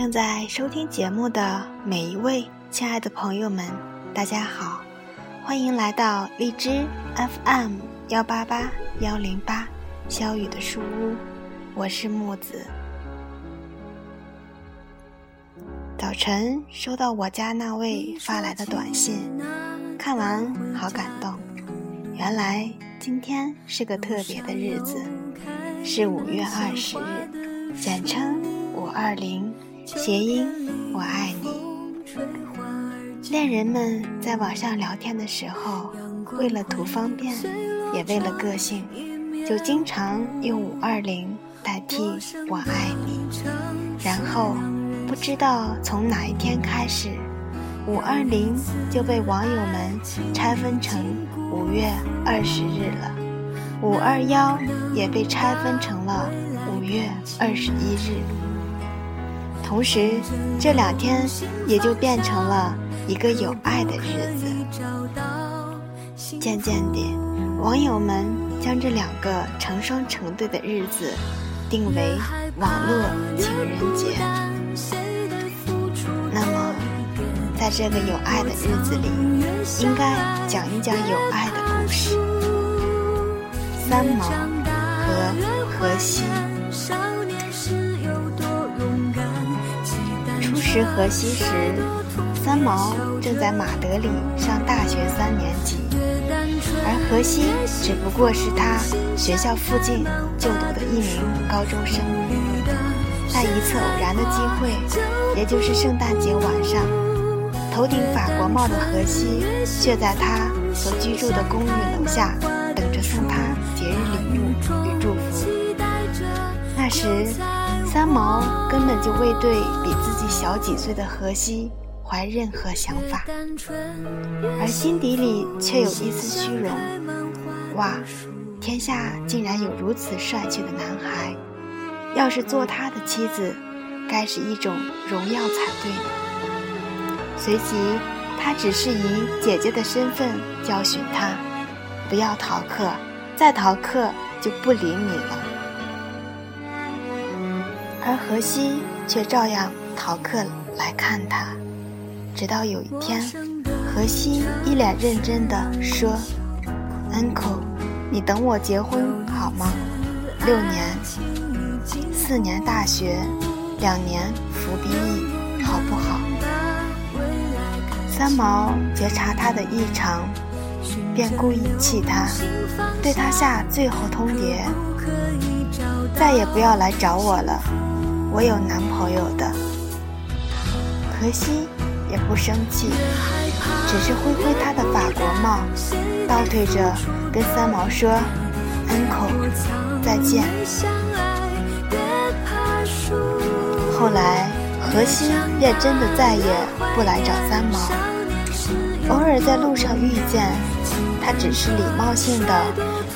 正在收听节目的每一位亲爱的朋友们，大家好，欢迎来到荔枝 FM 幺八八幺零八小雨的书屋，我是木子。早晨收到我家那位发来的短信，看完好感动。原来今天是个特别的日子，是五月二十日，简称五二零。谐音“我爱你”。恋人们在网上聊天的时候，为了图方便，也为了个性，就经常用“五二零”代替“我爱你”。然后，不知道从哪一天开始，“五二零”就被网友们拆分成五月二十日了，“五二幺”也被拆分成了五月二十一日。同时，这两天也就变成了一个有爱的日子。渐渐地，网友们将这两个成双成对的日子定为网络情人节。那么，在这个有爱的日子里，应该讲一讲有爱的故事。三毛和荷西。时河西时，三毛正在马德里上大学三年级，而荷西只不过是他学校附近就读的一名高中生。在一次偶然的机会，也就是圣诞节晚上，头顶法国帽的荷西却在他所居住的公寓楼下等着送他节日礼物与祝福。那时。三毛根本就未对比自己小几岁的荷西怀任何想法，而心底里却有一丝虚荣。哇，天下竟然有如此帅气的男孩，要是做他的妻子，该是一种荣耀才对。随即，他只是以姐姐的身份教训他，不要逃课，再逃课就不理你了。而荷西却照样逃课来看他，直到有一天，荷西一脸认真地说：“Uncle，你等我结婚好吗？六年，四年大学，两年服兵役，好不好？”三毛觉察他的异常，便故意气他，对他下最后通牒：“再也不要来找我了。”我有男朋友的，荷西也不生气，只是挥挥他的法国帽，倒退着跟三毛说：“uncle，再见。”后来，何西便真的再也不来找三毛，偶尔在路上遇见，他只是礼貌性的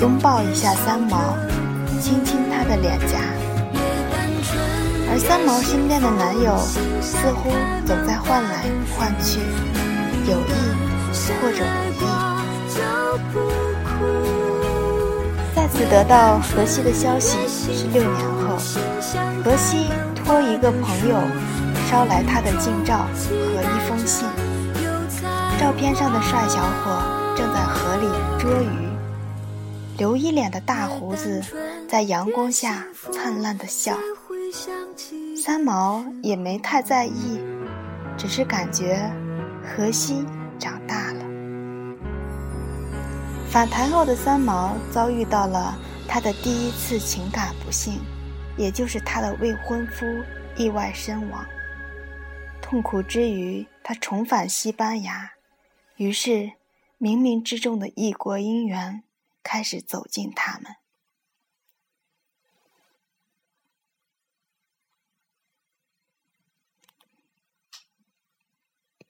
拥抱一下三毛，亲亲他的脸颊。而三毛身边的男友似乎总在换来换去，有意或者无意。再次得到荷西的消息是六年后，荷西托一个朋友捎来他的近照和一封信。照片上的帅小伙正在河里捉鱼，留一脸的大胡子在阳光下灿烂的笑。三毛也没太在意，只是感觉荷西长大了。返台后的三毛遭遇到了他的第一次情感不幸，也就是他的未婚夫意外身亡。痛苦之余，他重返西班牙，于是冥冥之中的异国姻缘开始走进他们。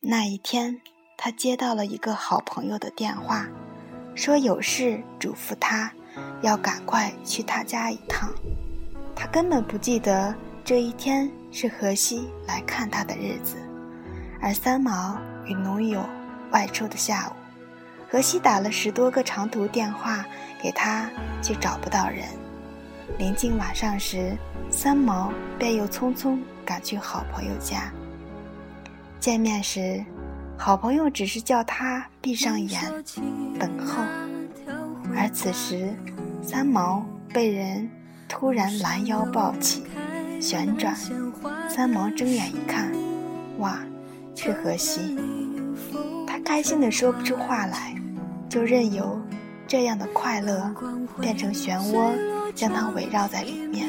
那一天，他接到了一个好朋友的电话，说有事嘱咐他，要赶快去他家一趟。他根本不记得这一天是荷西来看他的日子，而三毛与农友外出的下午，荷西打了十多个长途电话给他，却找不到人。临近晚上时，三毛便又匆匆赶去好朋友家。见面时，好朋友只是叫他闭上眼等候，而此时三毛被人突然拦腰抱起，旋转。三毛睁眼一看，哇，是荷西。他开心的说不出话来，就任由这样的快乐变成漩涡，将他围绕在里面。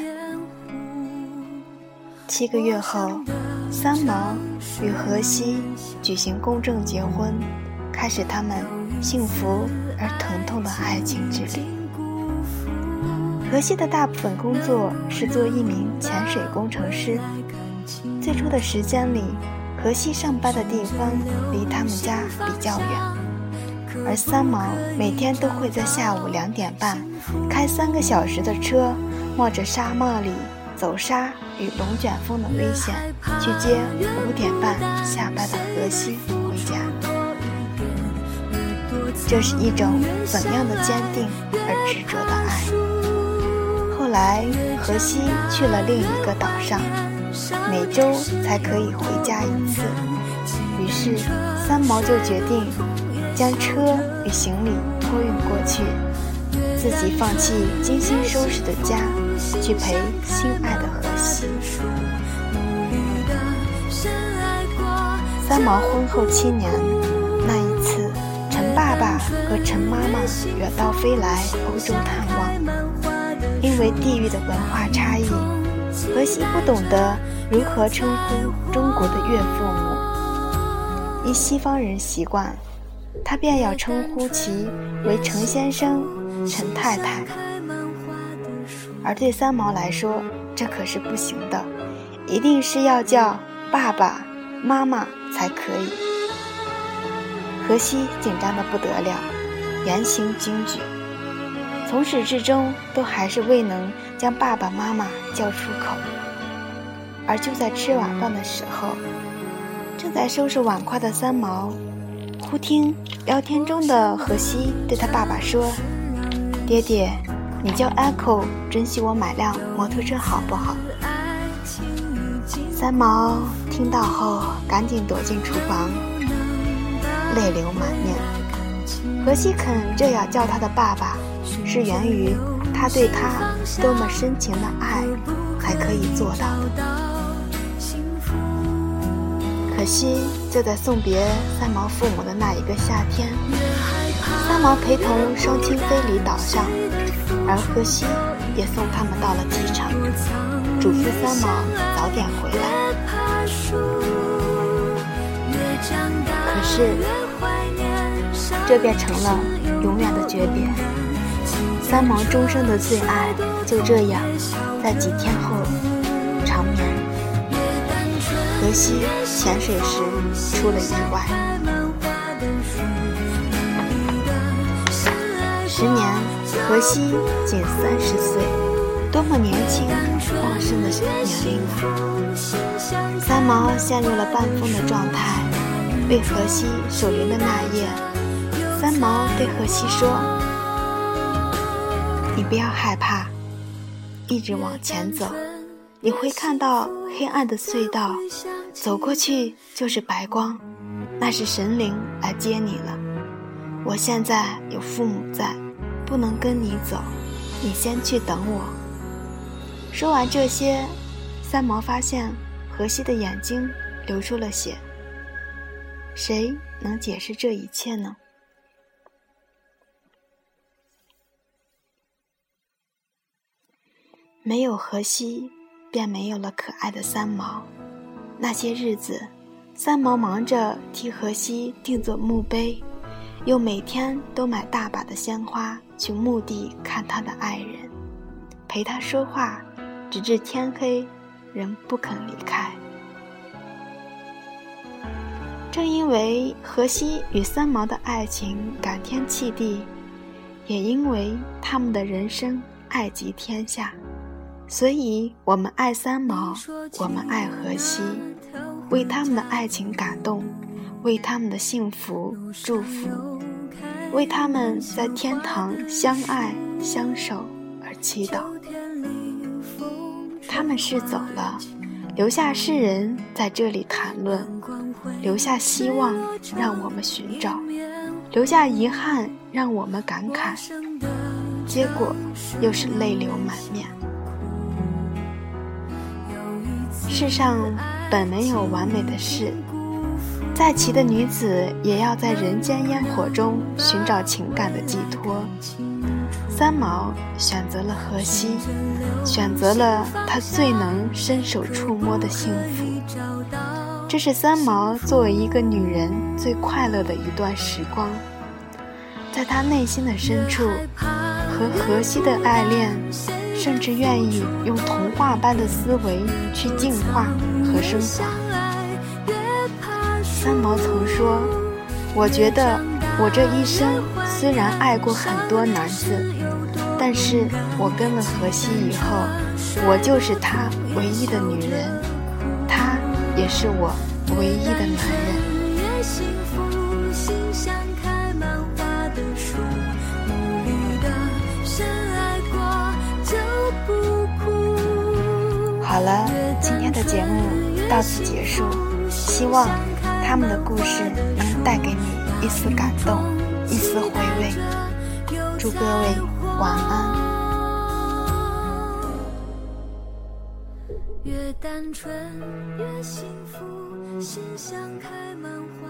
七个月后，三毛与荷西举行公证结婚，开始他们幸福而疼痛的爱情之旅。荷西的大部分工作是做一名潜水工程师。最初的时间里，荷西上班的地方离他们家比较远，而三毛每天都会在下午两点半开三个小时的车，冒着沙漠里走沙与龙卷风的危险，去接五点半下班的荷西回家。这是一种怎样的坚定而执着的爱？后来，荷西去了另一个岛上。每周才可以回家一次，于是三毛就决定将车与行李托运过去，自己放弃精心收拾的家，去陪心爱的荷西。三毛婚后七年，那一次，陈爸爸和陈妈妈远道飞来欧洲探望，因为地域的文化差异。荷西不懂得如何称呼中国的岳父母，依西方人习惯，他便要称呼其为陈先生、陈太太。而对三毛来说，这可是不行的，一定是要叫爸爸妈妈才可以。荷西紧张的不得了，言行举止，从始至终都还是未能。将爸爸妈妈叫出口，而就在吃晚饭的时候，正在收拾碗筷的三毛，忽听聊天中的荷西对他爸爸说：“爹爹，你叫 Echo 珍惜我买辆摩托车好不好？”三毛听到后，赶紧躲进厨房，泪流满面。何西肯这样叫他的爸爸，是源于。他对他多么深情的爱，才可以做到的。可惜，就在送别三毛父母的那一个夏天，三毛陪同双亲飞离岛上，而荷西也送他们到了机场，嘱咐三毛早点回来。可是，这变成了永远的诀别。三毛终生的最爱就这样在几天后长眠。荷西潜水时出了意外。十年，荷西仅三十岁，多么年轻旺盛的年龄啊！三毛陷入了半疯的状态。为荷西守灵的那夜，三毛对荷西说。你不要害怕，一直往前走，你会看到黑暗的隧道，走过去就是白光，那是神灵来接你了。我现在有父母在，不能跟你走，你先去等我。说完这些，三毛发现荷西的眼睛流出了血。谁能解释这一切呢？没有荷西，便没有了可爱的三毛。那些日子，三毛忙着替荷西定做墓碑，又每天都买大把的鲜花去墓地看他的爱人，陪他说话，直至天黑，仍不肯离开。正因为荷西与三毛的爱情感天泣地，也因为他们的人生爱及天下。所以，我们爱三毛，我们爱荷西，为他们的爱情感动，为他们的幸福祝福，为他们在天堂相爱相守而祈祷。他们是走了，留下世人在这里谈论，留下希望让我们寻找，留下遗憾让我们感慨，结果又是泪流满面。世上本没有完美的事，再奇的女子也要在人间烟火中寻找情感的寄托。三毛选择了荷西，选择了他最能伸手触摸的幸福。这是三毛作为一个女人最快乐的一段时光。在她内心的深处，和荷西的爱恋，甚至愿意用童话般的思维去净化和升华。三毛曾说：“我觉得我这一生虽然爱过很多男子。”但是我跟了荷西以后，我就是他唯一的女人，他也是我唯一的男人。好了，今天的节目到此结束，希望他们的故事能带给你一丝感动，一丝回味。祝各位。晚安。越单纯越幸福，心像开满花。